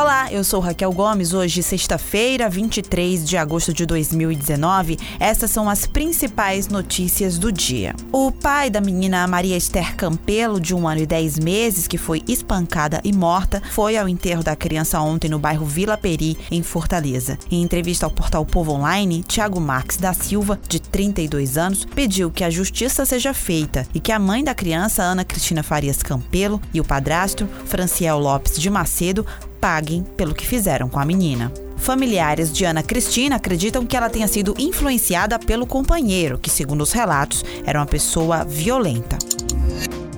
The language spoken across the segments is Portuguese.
Olá, eu sou Raquel Gomes. Hoje, sexta-feira, 23 de agosto de 2019. Essas são as principais notícias do dia. O pai da menina Maria Esther Campelo, de um ano e dez meses, que foi espancada e morta, foi ao enterro da criança ontem no bairro Vila Peri, em Fortaleza. Em entrevista ao portal Povo Online, Tiago Marques da Silva, de 32 anos, pediu que a justiça seja feita e que a mãe da criança, Ana Cristina Farias Campelo, e o padrasto, Franciel Lopes de Macedo, paguem pelo que fizeram com a menina. Familiares de Ana Cristina acreditam que ela tenha sido influenciada pelo companheiro, que, segundo os relatos, era uma pessoa violenta.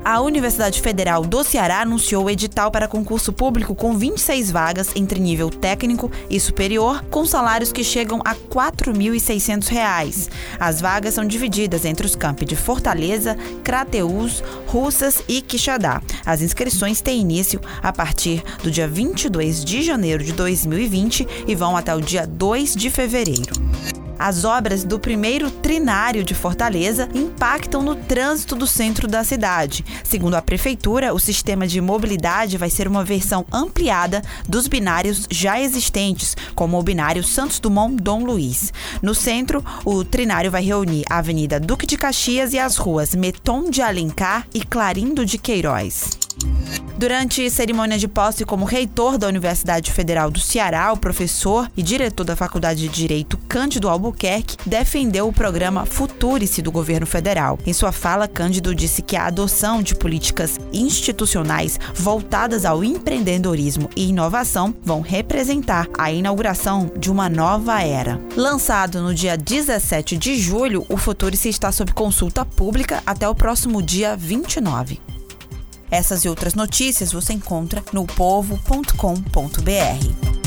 A Universidade Federal do Ceará anunciou o edital para concurso público com 26 vagas entre nível técnico e superior, com salários que chegam a R$ 4.600. As vagas são divididas entre os campi de Fortaleza, Crateús, Russas e Quixadá. As inscrições têm início a partir do dia 22 de janeiro de 2020 e vão até o dia 2 de fevereiro. As obras do primeiro trinário de Fortaleza impactam no trânsito do centro da cidade. Segundo a prefeitura, o sistema de mobilidade vai ser uma versão ampliada dos binários já existentes, como o binário Santos Dumont Dom Luiz. No centro, o trinário vai reunir a Avenida Duque de Caxias e as ruas Meton de Alencar e Clarindo de Queiroz. Durante cerimônia de posse como reitor da Universidade Federal do Ceará, o professor e diretor da Faculdade de Direito Cândido Albuquerque defendeu o programa Futurice do governo federal. Em sua fala, Cândido disse que a adoção de políticas institucionais voltadas ao empreendedorismo e inovação vão representar a inauguração de uma nova era. Lançado no dia 17 de julho, o Futurice está sob consulta pública até o próximo dia 29. Essas e outras notícias você encontra no povo.com.br.